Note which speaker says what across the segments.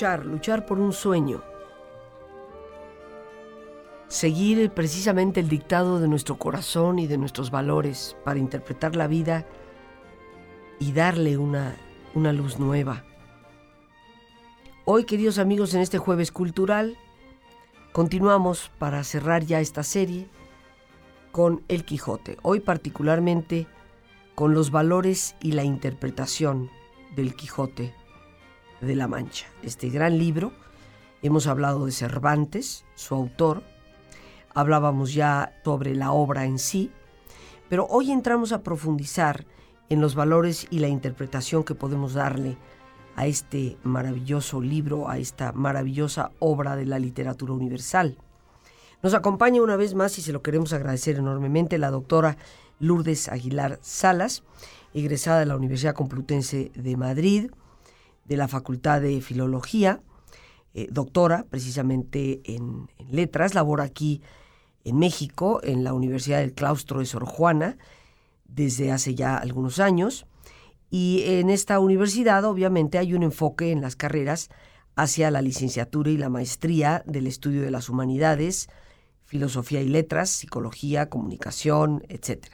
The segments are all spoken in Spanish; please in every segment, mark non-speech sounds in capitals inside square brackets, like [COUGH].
Speaker 1: Luchar, por un sueño. Seguir precisamente el dictado de nuestro corazón y de nuestros valores para interpretar la vida y darle una, una luz nueva. Hoy, queridos amigos, en este jueves cultural, continuamos para cerrar ya esta serie con El Quijote. Hoy particularmente con los valores y la interpretación del Quijote de la Mancha. Este gran libro, hemos hablado de Cervantes, su autor, hablábamos ya sobre la obra en sí, pero hoy entramos a profundizar en los valores y la interpretación que podemos darle a este maravilloso libro, a esta maravillosa obra de la literatura universal. Nos acompaña una vez más y se lo queremos agradecer enormemente la doctora Lourdes Aguilar Salas, egresada de la Universidad Complutense de Madrid, de la Facultad de Filología, eh, doctora precisamente en, letras, labora aquí en México, en la Universidad del Claustro de Sor Juana, desde hace ya algunos años. Y en esta universidad obviamente hay un enfoque en las carreras hacia la licenciatura y la maestría del estudio de las humanidades, filosofía y letras, psicología, comunicación, etc.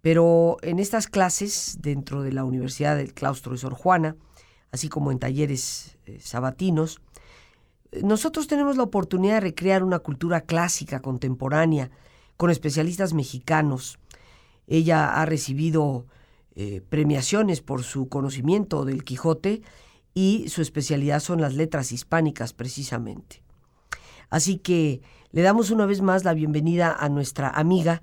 Speaker 1: Pero en estas clases, dentro de la Universidad del Claustro de Sor Juana, así como en talleres eh, sabatinos, nosotros tenemos la oportunidad de recrear una cultura clásica contemporánea con especialistas mexicanos. Ella ha recibido eh, premiaciones por su conocimiento del Quijote y su especialidad son las letras hispánicas precisamente. Así que le damos una vez más la bienvenida a nuestra amiga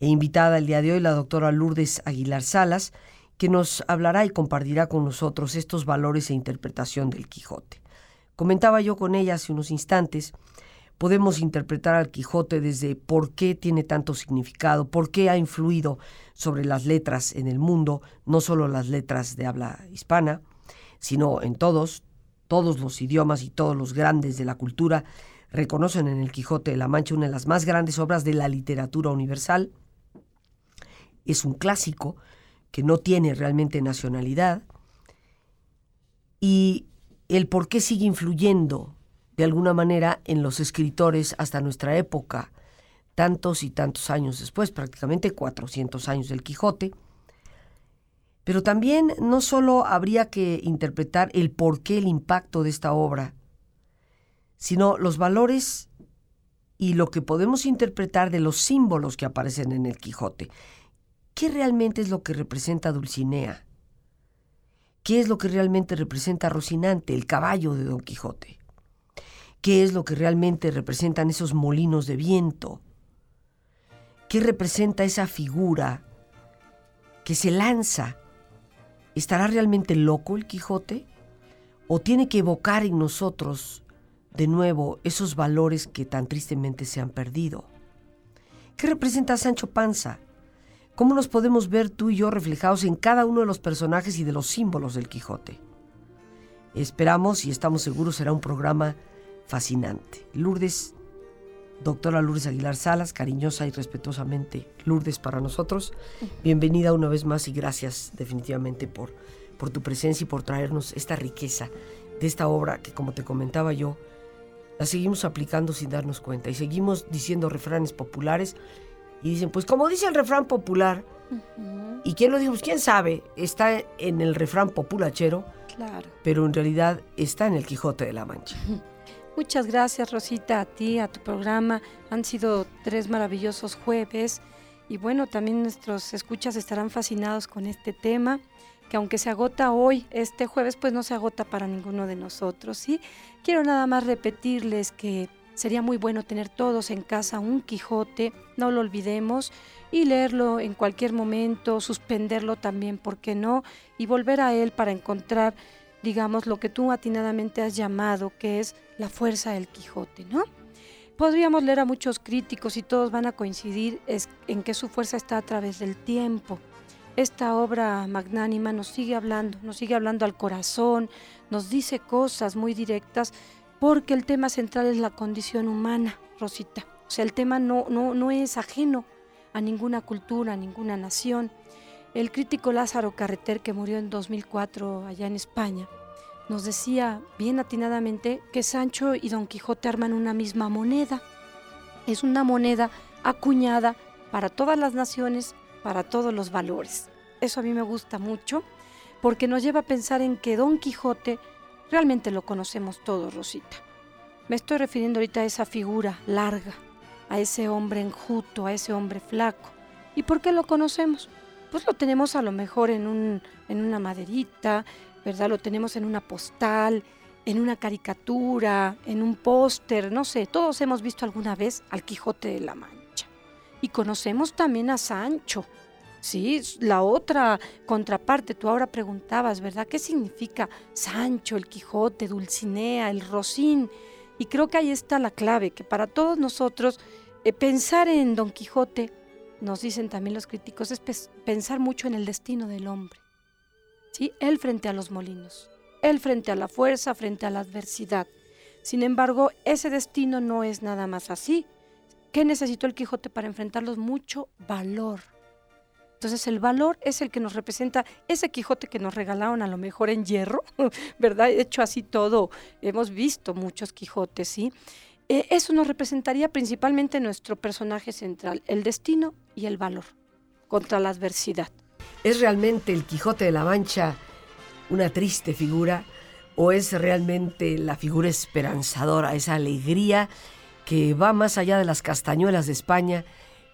Speaker 1: e invitada el día de hoy, la doctora Lourdes Aguilar Salas, que nos hablará y compartirá con nosotros estos valores e interpretación del Quijote. Comentaba yo con ella hace unos instantes, podemos interpretar al Quijote desde por qué tiene tanto significado, por qué ha influido sobre las letras en el mundo, no solo las letras de habla hispana, sino en todos, todos los idiomas y todos los grandes de la cultura reconocen en el Quijote de la Mancha una de las más grandes obras de la literatura universal. Es un clásico, que no tiene realmente nacionalidad, y el por qué sigue influyendo de alguna manera en los escritores hasta nuestra época, tantos y tantos años después, prácticamente 400 años del Quijote. Pero también no solo habría que interpretar el por qué el impacto de esta obra, sino los valores y lo que podemos interpretar de los símbolos que aparecen en el Quijote. ¿Qué realmente es lo que representa Dulcinea? ¿Qué es lo que realmente representa Rocinante, el caballo de Don Quijote? ¿Qué es lo que realmente representan esos molinos de viento? ¿Qué representa esa figura que se lanza? ¿Estará realmente loco el Quijote? ¿O tiene que evocar en nosotros de nuevo esos valores que tan tristemente se han perdido? ¿Qué representa Sancho Panza? ¿Cómo nos podemos ver tú y yo reflejados en cada uno de los personajes y de los símbolos del Quijote? Esperamos y estamos seguros será un programa fascinante. Lourdes, doctora Lourdes Aguilar Salas, cariñosa y respetuosamente Lourdes para nosotros. Bienvenida una vez más y gracias definitivamente por, por tu presencia y por traernos esta riqueza de esta obra que como te comentaba yo, la seguimos aplicando sin darnos cuenta y seguimos diciendo refranes populares y dicen, pues como dice el refrán popular, ¿y quién lo dijo? Pues quién sabe, está en el refrán populachero, claro. pero en realidad está en el Quijote de la Mancha. [LAUGHS]
Speaker 2: Muchas gracias Rosita, a ti, a tu programa. Han sido tres maravillosos jueves y bueno, también nuestros escuchas estarán fascinados con este tema, que aunque se agota hoy, este jueves, pues no se agota para ninguno de nosotros, ¿sí? Quiero nada más repetirles que sería muy bueno tener todos en casa un Quijote, no lo olvidemos, y leerlo en cualquier momento, suspenderlo también, ¿por qué no? Y volver a él para encontrar, digamos, lo que tú atinadamente has llamado, que es la fuerza del Quijote, ¿no? Podríamos leer a muchos críticos y todos van a coincidir en que su fuerza está a través del tiempo. Esta obra magnánima nos sigue hablando, nos sigue hablando al corazón, nos dice cosas muy directas, porque el tema central es la condición humana, Rosita. O sea, el tema no, no, no es ajeno a ninguna cultura, a ninguna nación. El crítico Lázaro Carreter, que murió en 2004 allá en España, nos decía bien atinadamente que Sancho y Don Quijote arman una misma moneda. Es una moneda acuñada para todas las naciones, para todos los valores. Eso a mí me gusta mucho porque nos lleva a pensar en que Don Quijote realmente lo conocemos todos, Rosita. Me estoy refiriendo ahorita a esa figura larga, a ese hombre enjuto, a ese hombre flaco. ¿Y por qué lo conocemos? Pues lo tenemos a lo mejor en, un, en una maderita, ¿verdad? Lo tenemos en una postal, en una caricatura, en un póster, no sé, todos hemos visto alguna vez al Quijote de la Mancha. Y conocemos también a Sancho, ¿sí? La otra contraparte, tú ahora preguntabas, ¿verdad? ¿Qué significa Sancho, el Quijote, Dulcinea, el Rosín? Y creo que ahí está la clave, que para todos nosotros eh, pensar en Don Quijote, nos dicen también los críticos, es pensar mucho en el destino del hombre. ¿sí? Él frente a los molinos, él frente a la fuerza, frente a la adversidad. Sin embargo, ese destino no es nada más así. ¿Qué necesitó el Quijote para enfrentarlos? Mucho valor. Entonces el valor es el que nos representa ese Quijote que nos regalaron a lo mejor en hierro, [LAUGHS] ¿verdad? Hecho así todo, hemos visto muchos Quijotes, ¿sí? Eh, eso nos representaría principalmente nuestro personaje central, el destino y el valor contra la adversidad.
Speaker 1: ¿Es realmente el Quijote de la Mancha una triste figura o es realmente la figura esperanzadora, esa alegría que va más allá de las castañuelas de España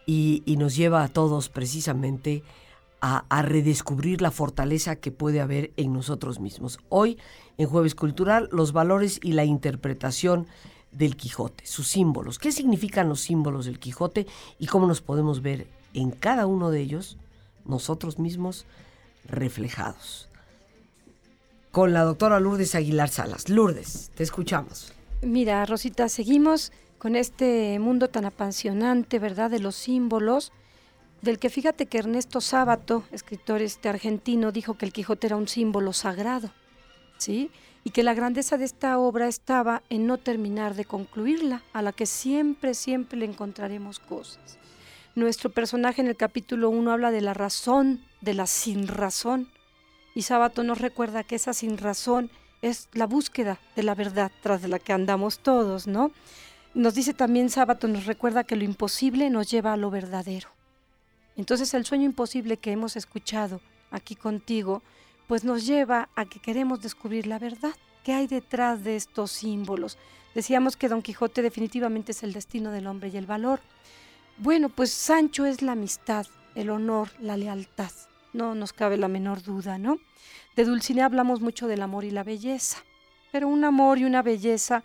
Speaker 1: y, nos lleva a todos precisamente a, a, redescubrir la fortaleza que puede haber en nosotros mismos? Hoy, en Jueves Cultural, los valores y la interpretación del Quijote, sus símbolos. ¿Qué significan los símbolos del Quijote y cómo nos podemos ver en cada uno de ellos nosotros mismos reflejados. Con la doctora Lourdes Aguilar Salas. Lourdes, te escuchamos.
Speaker 2: Mira, Rosita, seguimos con este mundo tan apasionante, ¿verdad? De los símbolos, del que fíjate que Ernesto Sábato, escritor este argentino, dijo que el Quijote era un símbolo sagrado, ¿sí? Y que la grandeza de esta obra estaba en no terminar de concluirla, a la que siempre, siempre le encontraremos cosas. Nuestro personaje en el capítulo 1 habla de la razón, de la sin razón. Y Sábato nos recuerda que esa sin razón es la búsqueda de la verdad tras la que andamos todos, ¿no? Nos dice también Sábato, nos recuerda que lo imposible nos lleva a lo verdadero. Entonces el sueño imposible que hemos escuchado aquí contigo, pues nos lleva a que queremos descubrir la verdad. ¿Qué hay detrás de estos símbolos? Decíamos que Don Quijote definitivamente es el destino del hombre y el valor. Bueno, pues Sancho es la amistad, el honor, la lealtad. No nos cabe la menor duda, ¿no? De Dulcinea hablamos mucho del amor y la belleza, pero un amor y una belleza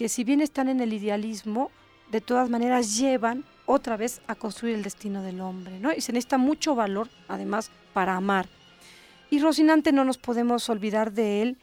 Speaker 2: que si bien están en el idealismo, de todas maneras llevan otra vez a construir el destino del hombre, ¿no? Y se necesita mucho valor, además, para amar. Y Rocinante no nos podemos olvidar de él.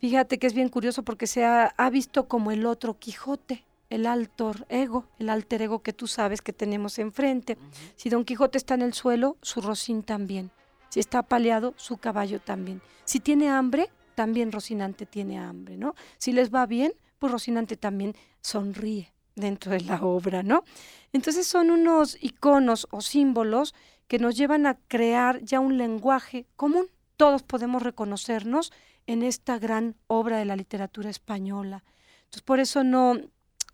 Speaker 2: Fíjate que es bien curioso porque se ha, ha visto como el otro Quijote, el alter ego, el alter ego que tú sabes que tenemos enfrente. Si Don Quijote está en el suelo, su Rocín también. Si está apaleado, su caballo también. Si tiene hambre, también Rocinante tiene hambre, ¿no? Si les va bien, pues Rocinante también sonríe dentro de la obra, ¿no? Entonces son unos iconos o símbolos que nos llevan a crear ya un lenguaje común. Todos podemos reconocernos en esta gran obra de la literatura española. Entonces por eso no,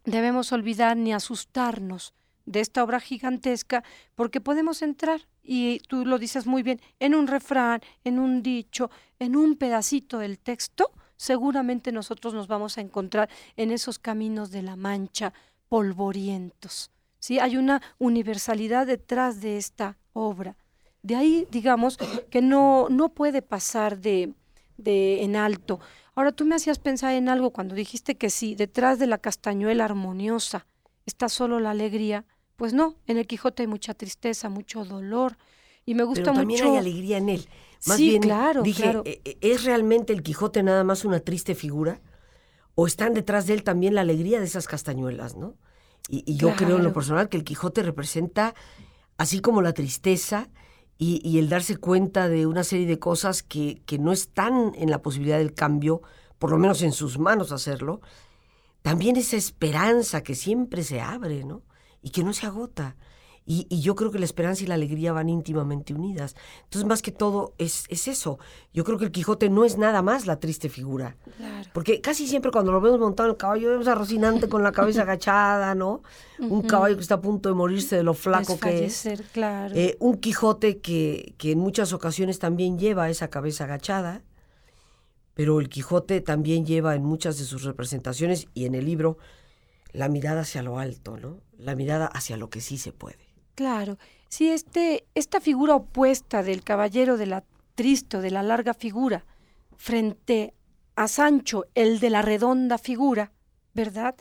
Speaker 2: debemos olvidar ni asustarnos de esta obra gigantesca, porque podemos entrar, y tú lo dices muy bien, en un refrán, en un dicho, en un pedacito del texto, seguramente nosotros nos vamos a encontrar en esos caminos de la mancha polvorientos. ¿sí? Hay una universalidad detrás de esta obra. De ahí, digamos, que no, no puede pasar de, de en alto. Ahora tú me hacías pensar en algo cuando dijiste que sí, detrás de la castañuela armoniosa está solo la alegría. Pues no, en el Quijote hay mucha tristeza, mucho dolor. Y me gusta
Speaker 1: Pero también
Speaker 2: mucho.
Speaker 1: hay alegría en él. Más
Speaker 2: Sí,
Speaker 1: bien,
Speaker 2: claro,
Speaker 1: dije,
Speaker 2: claro.
Speaker 1: ¿e- e- ¿es realmente el Quijote nada más una triste figura? ¿O están detrás de él también la alegría de esas castañuelas, no? Y, y yo creo en lo personal que el Quijote representa, así como la tristeza y, y el darse cuenta de una serie de cosas que, que no están en la posibilidad del cambio, por lo menos en sus manos hacerlo, también esa esperanza que siempre se abre, ¿no? Y que no se agota. Y, y yo creo que la esperanza y la alegría van íntimamente unidas. Entonces, más que todo, es, es eso. Yo creo que el Quijote no es nada más la triste figura.
Speaker 2: Claro.
Speaker 1: Porque casi siempre cuando lo vemos montado en el caballo, vemos a Rocinante con la cabeza [LAUGHS] agachada, ¿no? Un caballo que está a punto de morirse de lo flaco que es.
Speaker 2: Claro.
Speaker 1: Eh, un Quijote que, que en muchas ocasiones también lleva esa cabeza agachada, pero el Quijote también lleva en muchas de sus representaciones y en el libro la mirada hacia lo alto, ¿no? La mirada hacia lo que sí se puede.
Speaker 2: Claro, sí, este, esta figura opuesta del caballero de la triste, o de la larga figura, frente a Sancho, el de la redonda figura, ¿verdad?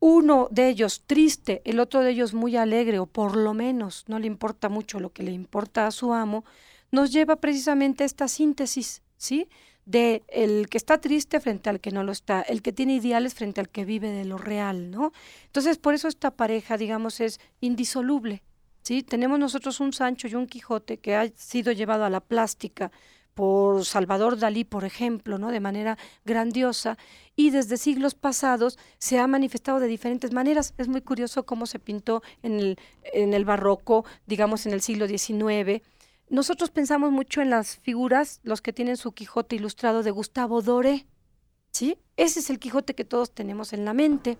Speaker 2: Uno de ellos triste, el otro de ellos muy alegre, o por lo menos no le importa mucho lo que le importa a su amo, nos lleva precisamente a esta síntesis, ¿sí? De el que está triste frente al que no lo está, el que tiene ideales frente al que vive de lo real, ¿no? Entonces, por eso esta pareja, digamos, es indisoluble, ¿sí? Tenemos nosotros un Sancho y un Quijote que ha sido llevado a la plástica por Salvador Dalí, por ejemplo, ¿no? de manera grandiosa, y desde siglos pasados se ha manifestado de diferentes maneras. Es muy curioso cómo se pintó en el, en el barroco, digamos en el siglo XIX. Nosotros pensamos mucho en las figuras, los que tienen su Quijote ilustrado de Gustavo Doré, ¿sí? Ese es el Quijote que todos tenemos en la mente.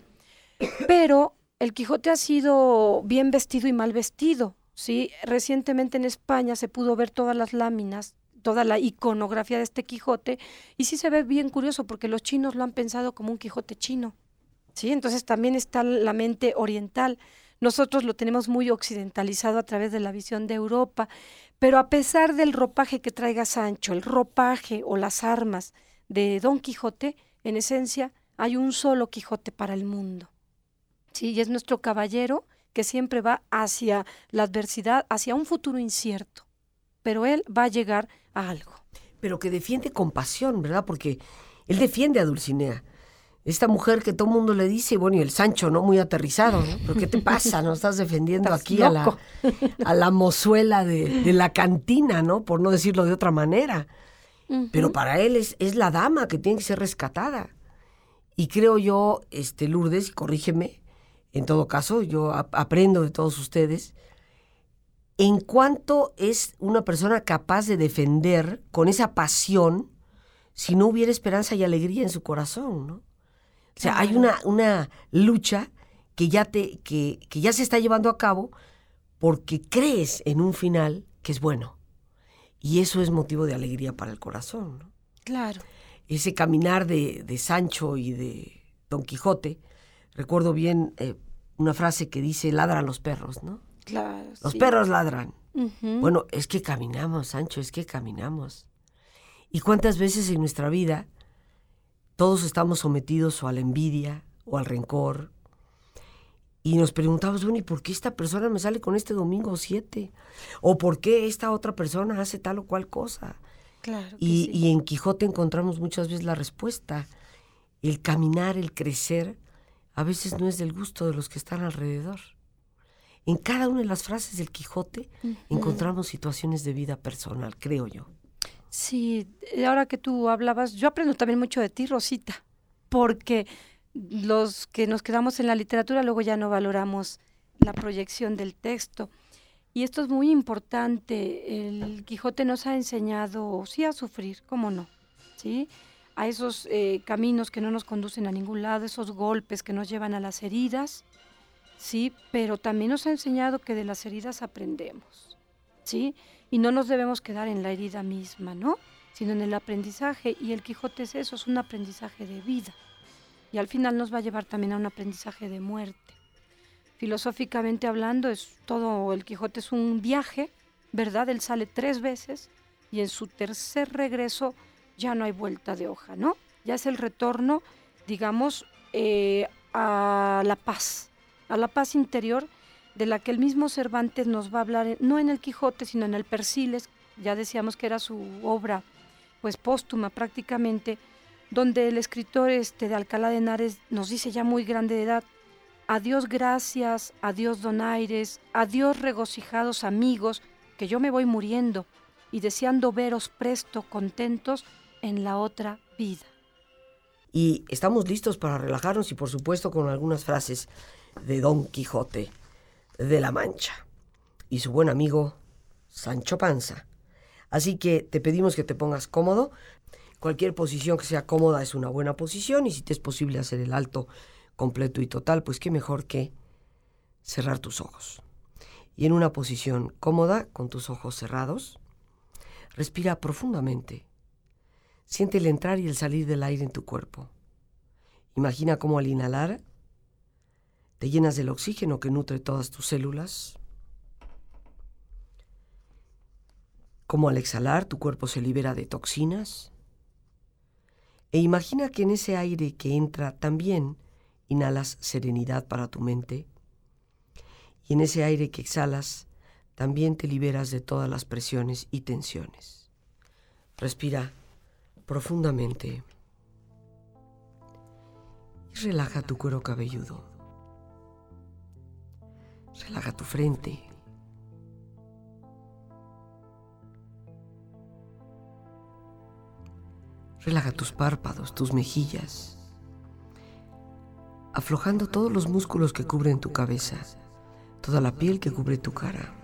Speaker 2: Pero el Quijote ha sido bien vestido y mal vestido, ¿sí? Recientemente en España se pudo ver todas las láminas, toda la iconografía de este Quijote, y sí se ve bien curioso porque los chinos lo han pensado como un Quijote chino, ¿sí? Entonces también está la mente oriental. Nosotros lo tenemos muy occidentalizado a través de la visión de Europa, pero a pesar del ropaje que traiga Sancho, el ropaje o las armas de Don Quijote, en esencia hay un solo Quijote para el mundo. Sí, y es nuestro caballero que siempre va hacia la adversidad, hacia un futuro incierto, pero él va a llegar a algo.
Speaker 1: Pero que defiende con pasión, ¿verdad? Porque él defiende a Dulcinea. Esta mujer que todo el mundo le dice, bueno, y el Sancho, ¿no? Muy aterrizado, ¿no? ¿Pero qué te pasa? ¿No estás defendiendo
Speaker 2: Estás
Speaker 1: aquí a la, a la mozuela de, de la cantina, ¿no? Por no decirlo de otra manera. Pero para él es, es la dama que tiene que ser rescatada. Y creo yo, este, Lourdes, corrígeme, en todo caso, yo ap- aprendo de todos ustedes, en cuanto es una persona capaz de defender con esa pasión si no hubiera esperanza y alegría en su corazón, ¿no? O sea, hay una, una lucha que ya, te, que, que ya se está llevando a cabo porque crees en un final que es bueno. Y eso es motivo de alegría para el corazón, ¿no?
Speaker 2: Claro.
Speaker 1: ese caminar de, de Sancho y de Don Quijote, recuerdo bien eh, una frase que dice, ladran los perros, ¿no?
Speaker 2: Claro.
Speaker 1: Los
Speaker 2: sí.
Speaker 1: perros ladran. Bueno, es que caminamos, Sancho, es que caminamos. ¿Y cuántas veces en nuestra vida todos estamos sometidos o a la envidia o al rencor? Y nos preguntamos, bueno, ¿y por qué esta persona me sale con este domingo 7? ¿O por qué esta otra persona hace tal o cual cosa?
Speaker 2: Claro. que
Speaker 1: Y,
Speaker 2: sí.
Speaker 1: y en Quijote encontramos muchas veces la respuesta. El caminar, el crecer, a veces no es del gusto de los que están alrededor. En cada una de las frases del Quijote encontramos situaciones de vida personal, creo yo.
Speaker 2: Sí, ahora que tú hablabas, yo aprendo también mucho de ti, Rosita, porque los que nos quedamos en la literatura luego ya no valoramos la proyección del texto. Y esto es muy importante. El Quijote nos ha enseñado, sí, a sufrir, cómo no, ¿sí? A esos eh, caminos que no nos conducen a ningún lado, esos golpes que nos llevan a las heridas, sí, pero también nos ha enseñado que de las heridas aprendemos, ¿sí? Y no nos debemos quedar en la herida misma, ¿no? Sino en el aprendizaje. Y el Quijote es eso, es un aprendizaje de vida. Y al final nos va a llevar también a un aprendizaje de muerte. filosóficamente hablando, es todo el Quijote es un viaje, ¿verdad? Él sale tres veces y en su tercer regreso ya no hay vuelta de hoja, ¿no? Ya es el retorno, digamos, eh, a la paz, a la paz interior de la que el mismo Cervantes nos va a hablar, no en el Quijote, sino en el Persiles, ya decíamos que era su obra, pues póstuma prácticamente, donde el escritor este, de Alcalá de Henares nos dice ya muy grande de edad, adiós gracias, adiós donaires, adiós regocijados amigos, que yo me voy muriendo y deseando veros presto contentos en la otra vida.
Speaker 1: Y estamos listos para relajarnos y por supuesto con algunas frases de Don Quijote de la Mancha y su buen amigo Sancho Panza. Así que te pedimos que te pongas cómodo. Cualquier posición que sea cómoda es una buena posición y si te es posible hacer el alto completo y total, pues qué mejor que cerrar tus ojos. Y en una posición cómoda, con tus ojos cerrados, respira profundamente. Siente el entrar y el salir del aire en tu cuerpo. Imagina cómo al inhalar te llenas del oxígeno que nutre todas tus células. Cómo al exhalar tu cuerpo se libera de toxinas. E imagina que en ese aire que entra también inhalas serenidad para tu mente. Y en ese aire que exhalas también te liberas de todas las presiones y tensiones. Respira profundamente y relaja tu cuero cabelludo. Relaja tu frente. Relaja tus párpados, tus mejillas, aflojando todos los músculos que cubren tu cabeza, toda la piel que cubre tu cara.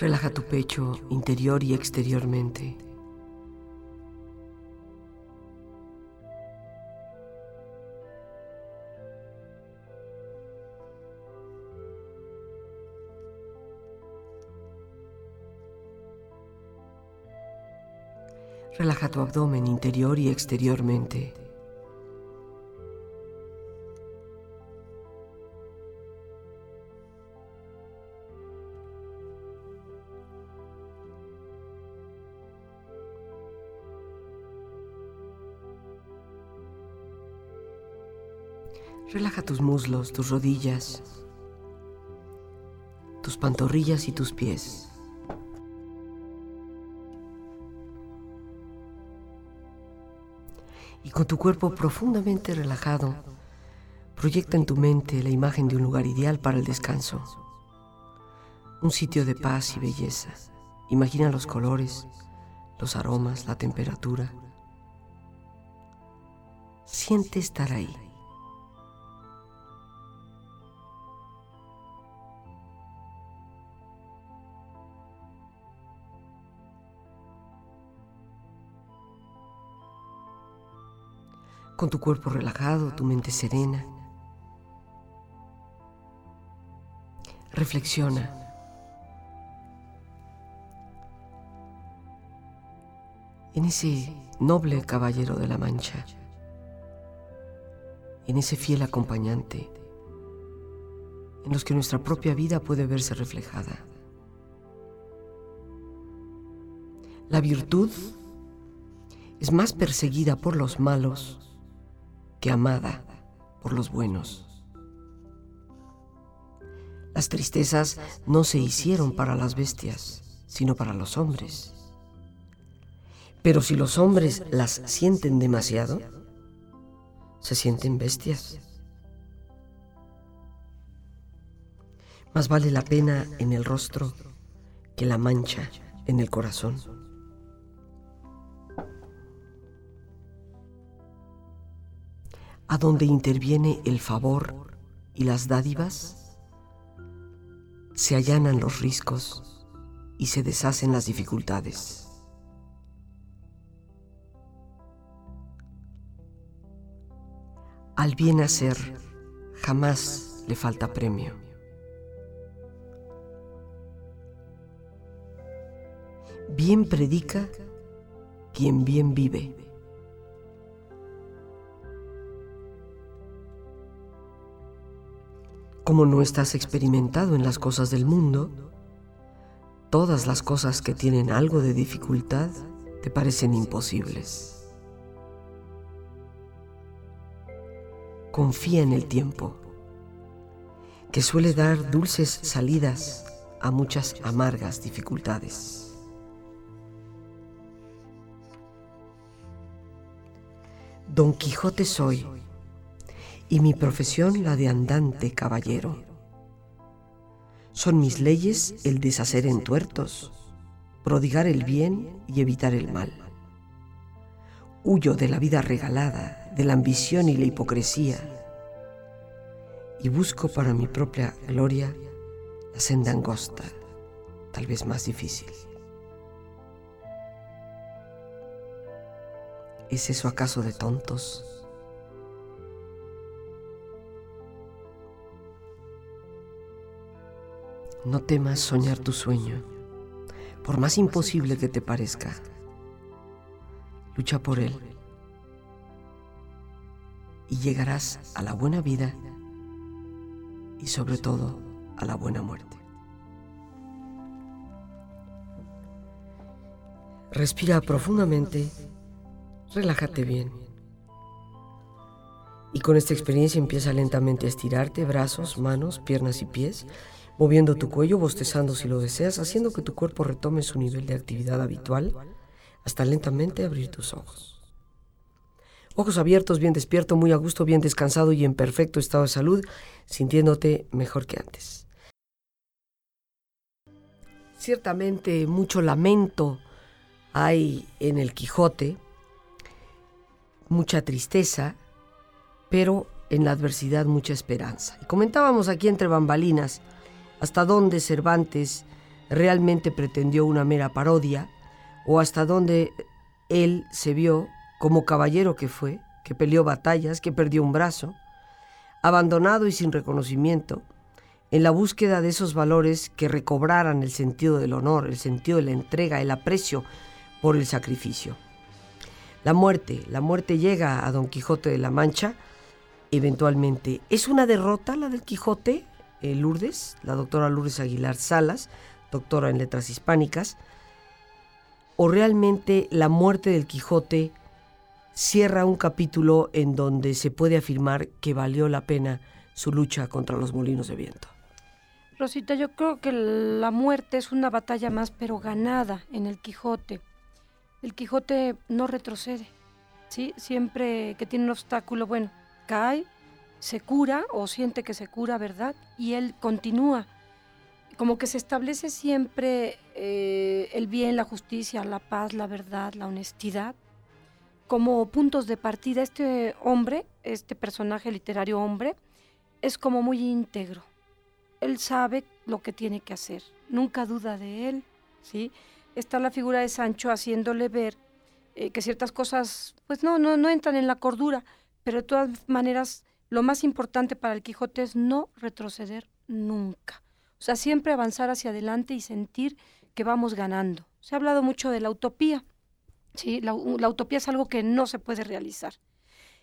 Speaker 1: Relaja tu pecho interior y exteriormente. Relaja tu abdomen interior y exteriormente. Relaja tus muslos, tus rodillas, tus pantorrillas y tus pies. Y con tu cuerpo profundamente relajado, proyecta en tu mente la imagen de un lugar ideal para el descanso. Un sitio de paz y belleza. Imagina los colores, los aromas, la temperatura. Siente estar ahí. Con tu cuerpo relajado, tu mente serena. Reflexiona. En ese noble caballero de la Mancha, en ese fiel acompañante, en los que nuestra propia vida puede verse reflejada. La virtud es más perseguida por los malos que amada por los buenos. Las tristezas no se hicieron para las bestias, sino para los hombres. Pero si los hombres las sienten demasiado, se sienten bestias. Más vale la pena en el rostro que la mancha en el corazón. A donde interviene el favor y las dádivas, se allanan los riscos y se deshacen las dificultades. Al bien hacer jamás le falta premio. Bien predica quien bien vive. Como no estás experimentado en las cosas del mundo, todas las cosas que tienen algo de dificultad te parecen imposibles. confía en el tiempo, que suele dar dulces salidas a muchas amargas dificultades. Don Quijote soy, y mi profesión la de andante caballero. Son mis leyes el deshacer entuertos, prodigar el bien y evitar el mal. Huyo de la vida regalada de la ambición y la hipocresía y busco para mi propia gloria la senda angosta, tal vez más difícil. ¿Es eso acaso de tontos? No temas soñar tu sueño, por más imposible que te parezca. Lucha por él y llegarás a la buena vida y sobre todo a la buena muerte. Respira profundamente, relájate bien. Y con esta experiencia empieza lentamente a estirarte brazos, manos, piernas y pies, moviendo tu cuello, bostezando si lo deseas, haciendo que tu cuerpo retome su nivel de actividad habitual, hasta lentamente abrir tus ojos. Ojos abiertos, bien despierto, muy a gusto, bien descansado y en perfecto estado de salud, sintiéndote mejor que antes. Ciertamente mucho lamento hay en el Quijote, mucha tristeza, pero en la adversidad mucha esperanza. Y comentábamos aquí entre bambalinas hasta dónde Cervantes realmente pretendió una mera parodia o hasta dónde él se vio como caballero que fue, que peleó batallas, que perdió un brazo, abandonado y sin reconocimiento, en la búsqueda de esos valores que recobraran el sentido del honor, el sentido de la entrega, el aprecio por el sacrificio. La muerte, la muerte llega a Don Quijote de la Mancha, eventualmente. ¿Es una derrota la del Quijote, eh, Lourdes, la doctora Lourdes Aguilar Salas, doctora en letras hispánicas? ¿O realmente la muerte del Quijote cierra un capítulo en donde se puede afirmar que valió la pena su lucha contra los molinos de viento.
Speaker 2: Rosita, yo creo que la muerte es una batalla más, pero ganada en el Quijote. El Quijote no retrocede, ¿sí? Siempre que tiene un obstáculo, bueno, cae, se cura o siente que se cura, ¿verdad? Y él continúa. Como que se establece siempre eh, el bien, la justicia, la paz, la verdad, la honestidad como puntos de partida. Este hombre, este personaje literario hombre, es como muy íntegro. Él sabe lo que tiene que hacer, nunca duda de él, ¿sí? Está la figura de Sancho haciéndole ver eh, que ciertas cosas, pues no, no, no entran en la cordura, pero de todas maneras, lo más importante para el Quijote es no retroceder nunca. O sea, siempre avanzar hacia adelante y sentir que vamos ganando. Se ha hablado mucho de la utopía. ¿sí? La, utopía es algo que no se puede realizar.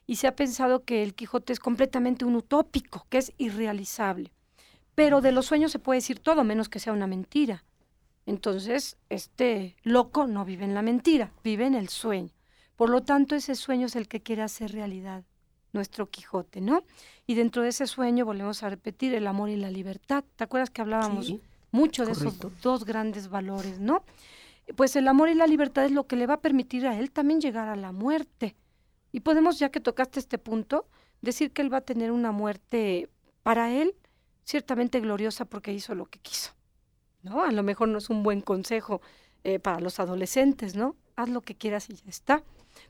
Speaker 2: Y se ha pensado que el Quijote es completamente un utópico, que es irrealizable. Pero de los sueños se puede decir todo, menos que sea una mentira. Entonces, este loco no vive en la mentira, vive en el sueño. Por lo tanto, ese sueño es el que quiere hacer realidad nuestro Quijote, ¿no? Y dentro de ese sueño volvemos a repetir el amor y la libertad. ¿Te acuerdas que hablábamos mucho de esos dos grandes valores, ¿no? pues el amor y la libertad es lo que le va a permitir a él también llegar a la muerte. Y podemos, ya que tocaste este punto, decir que él va a tener una muerte para él ciertamente gloriosa porque hizo lo que quiso. ¿No? A lo mejor no es un buen consejo eh, para los adolescentes, ¿no? Haz lo que quieras y ya está.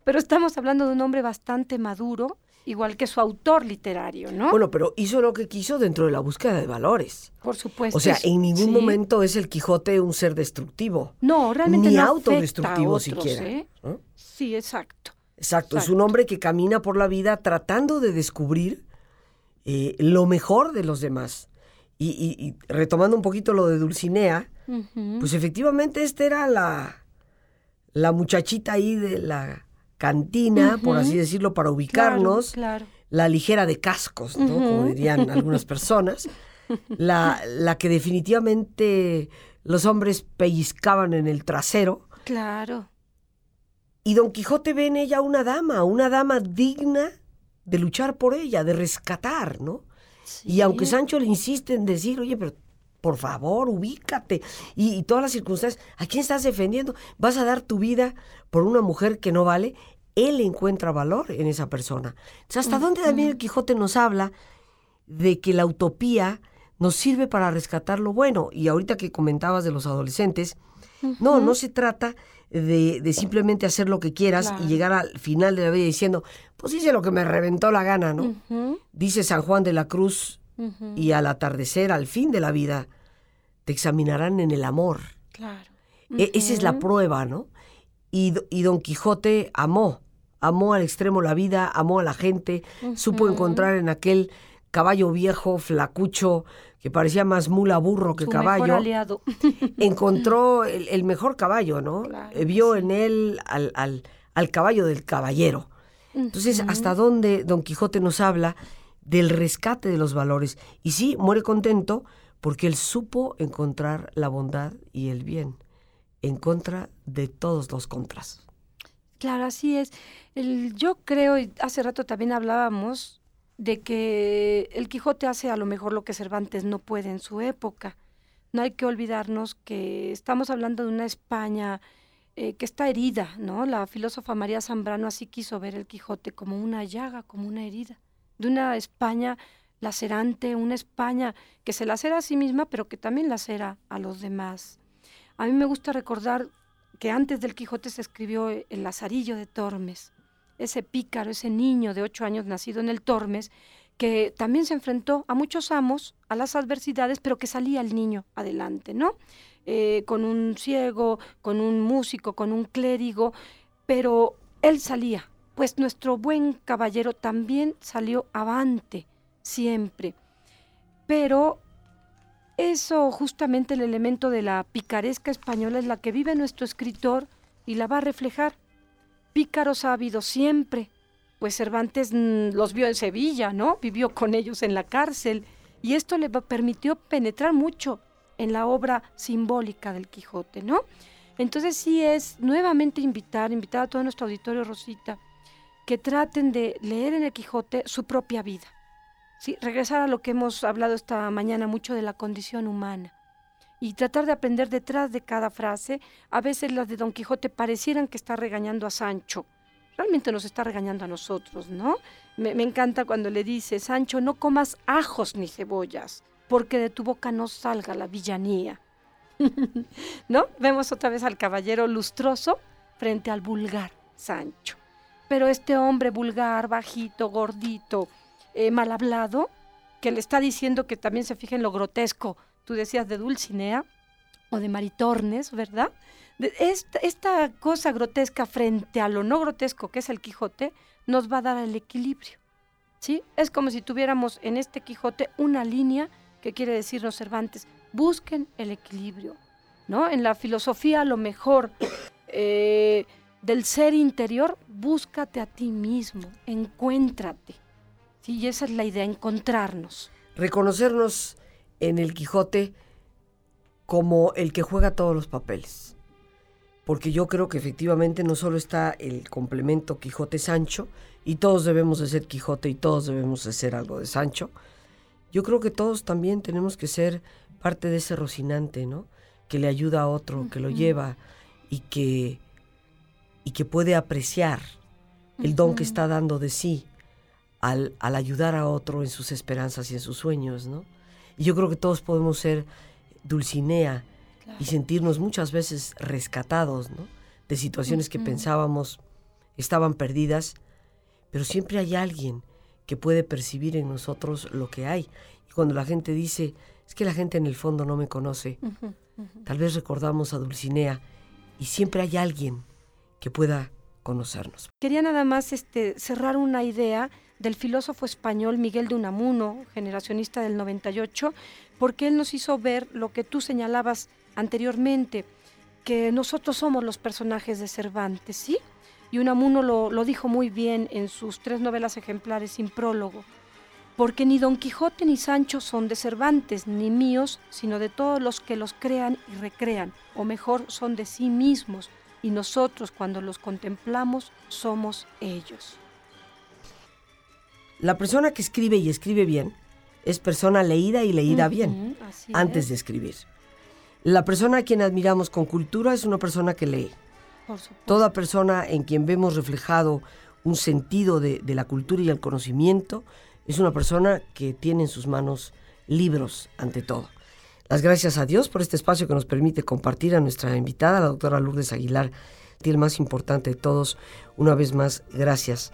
Speaker 2: Pero estamos hablando de un hombre bastante maduro, igual que su autor literario, ¿no?
Speaker 1: Bueno, pero hizo lo que quiso dentro de la búsqueda de valores.
Speaker 2: Por supuesto.
Speaker 1: O sea, en ningún momento es el Quijote un ser destructivo.
Speaker 2: No, realmente
Speaker 1: Ni
Speaker 2: no
Speaker 1: autodestructivo
Speaker 2: a otros,
Speaker 1: siquiera.
Speaker 2: ¿eh? Sí, exacto.
Speaker 1: Exacto, es un hombre que camina por la vida tratando de descubrir eh, lo mejor de los demás. Y, y- y retomando un poquito lo de Dulcinea, pues efectivamente esta era la, la muchachita ahí de la cantina, por así decirlo, para ubicarnos,
Speaker 2: Claro,
Speaker 1: la ligera de cascos, ¿no? Como dirían algunas personas, la, la que definitivamente los hombres pellizcaban en el trasero.
Speaker 2: claro.
Speaker 1: Y Don Quijote ve en ella una dama, una dama digna de luchar por ella, de rescatar, ¿no? Y
Speaker 2: Sí.
Speaker 1: aunque Sancho le insiste en decir, oye, pero por favor, ubícate, y, y todas las circunstancias, ¿a quién estás defendiendo? ¿Vas a dar tu vida por una mujer que no vale? Él encuentra valor en esa persona. Entonces, ¿hasta dónde también el Quijote nos habla de que la utopía nos sirve para rescatar lo bueno? Y ahorita que comentabas de los adolescentes, no, no se trata de, de simplemente hacer lo que quieras
Speaker 2: Claro.
Speaker 1: y llegar al final de la vida diciendo, pues hice lo que me reventó la gana, ¿no? Dice San Juan de la Cruz, y al atardecer, al fin de la vida, te examinarán en el amor.
Speaker 2: Claro.
Speaker 1: E- esa es la prueba, ¿no? Y, y Don Quijote amó, amó al extremo la vida, amó a la gente, supo encontrar en aquel caballo viejo, flacucho, que parecía más mula burro que
Speaker 2: Su
Speaker 1: caballo,
Speaker 2: mejor aliado. [LAUGHS]
Speaker 1: encontró el, el mejor caballo, ¿no?
Speaker 2: Claro
Speaker 1: Eh, Vio
Speaker 2: sí.
Speaker 1: en él al, al- al caballo del caballero. Entonces. ¿hasta dónde Don Quijote nos habla del rescate de los valores? Y sí, muere contento porque él supo encontrar la bondad y el bien en contra de todos los contras.
Speaker 2: Claro, así es. El, yo creo, y hace rato también hablábamos de que el Quijote hace a lo mejor lo que Cervantes no puede en su época. No hay que olvidarnos que estamos hablando de una España eh, que está herida, ¿no? La filósofa María Zambrano así quiso ver el Quijote como una llaga, como una herida, de una España lacerante, una España que se lacera a sí misma, pero que también lacera a los demás. A mí me gusta recordar que antes del Quijote se escribió El Lazarillo de Tormes, ese pícaro, ese niño de ocho años nacido en el Tormes, que también se enfrentó a muchos amos, a las adversidades, pero que salía el niño adelante, ¿no? Eh, con un ciego, con un músico, con un clérigo, pero él salía, pues nuestro buen caballero también salió avante, siempre. Pero eso, justamente el elemento de la picaresca española es la que vive nuestro escritor y la va a reflejar. Pícaros ha habido siempre, pues Cervantes mm, los vio en Sevilla, ¿no? Vivió con ellos en la cárcel y esto le permitió penetrar mucho en la obra simbólica del Quijote, ¿no? Entonces sí es nuevamente invitar, invitar a todo nuestro auditorio, Rosita, que traten de leer en el Quijote su propia vida. Sí, regresar a lo que hemos hablado esta mañana mucho de la condición humana y tratar de aprender detrás de cada frase. A veces las de Don Quijote parecieran que está regañando a Sancho. Realmente nos está regañando a nosotros, ¿no? Me, me encanta cuando le dice, Sancho, no comas ajos ni cebollas, porque de tu boca no salga la villanía. [LAUGHS] ¿No? Vemos otra vez al caballero lustroso frente al vulgar Sancho. Pero este hombre vulgar, bajito, gordito, eh, mal hablado, que le está diciendo que también se fije en lo grotesco, tú decías de Dulcinea o de Maritornes, ¿verdad? De esta, cosa grotesca frente a lo no grotesco que es el Quijote nos va a dar el equilibrio. ¿Sí? Es como si tuviéramos en este Quijote una línea que quiere decirnos Cervantes, busquen el equilibrio, ¿no? En la filosofía, lo mejor eh, del ser interior, búscate a ti mismo, encuéntrate. Sí, y esa es la idea, encontrarnos.
Speaker 1: Reconocernos en el Quijote como el que juega todos los papeles. Porque yo creo que efectivamente no solo está el complemento Quijote-Sancho, y todos debemos de ser Quijote y todos debemos de ser algo de Sancho. Yo creo que todos también tenemos que ser parte de ese Rocinante, ¿no? Que le ayuda a otro, que lo lleva y que, y que puede apreciar el don que está dando de sí al, ayudar a otro en sus esperanzas y en sus sueños, ¿no? Y yo creo que todos podemos ser Dulcinea y sentirnos muchas veces rescatados, ¿no? De situaciones que pensábamos estaban perdidas, pero siempre hay alguien que puede percibir en nosotros lo que hay. Y cuando la gente dice, es que la gente en el fondo no me conoce, tal vez recordamos a Dulcinea y siempre hay alguien que pueda conocernos.
Speaker 2: Quería nada más este, cerrar una idea del filósofo español Miguel de Unamuno, generacionista del 98, porque él nos hizo ver lo que tú señalabas anteriormente, que nosotros somos los personajes de Cervantes, ¿sí? Y Unamuno lo, dijo muy bien en sus tres novelas ejemplares sin prólogo, porque ni Don Quijote ni Sancho son de Cervantes, ni míos, sino de todos los que los crean y recrean, o mejor, son de sí mismos, y nosotros cuando los contemplamos somos ellos.
Speaker 1: La persona que escribe y escribe bien es persona leída y leída bien antes de escribir. La persona a quien admiramos con cultura es una persona que lee. Toda persona en quien vemos reflejado un sentido de, de la cultura y el conocimiento es una persona que tiene en sus manos libros ante todo. Las gracias a Dios por este espacio que nos permite compartir a nuestra invitada, la doctora Lourdes Aguilar, y el más importante de todos, una vez más, gracias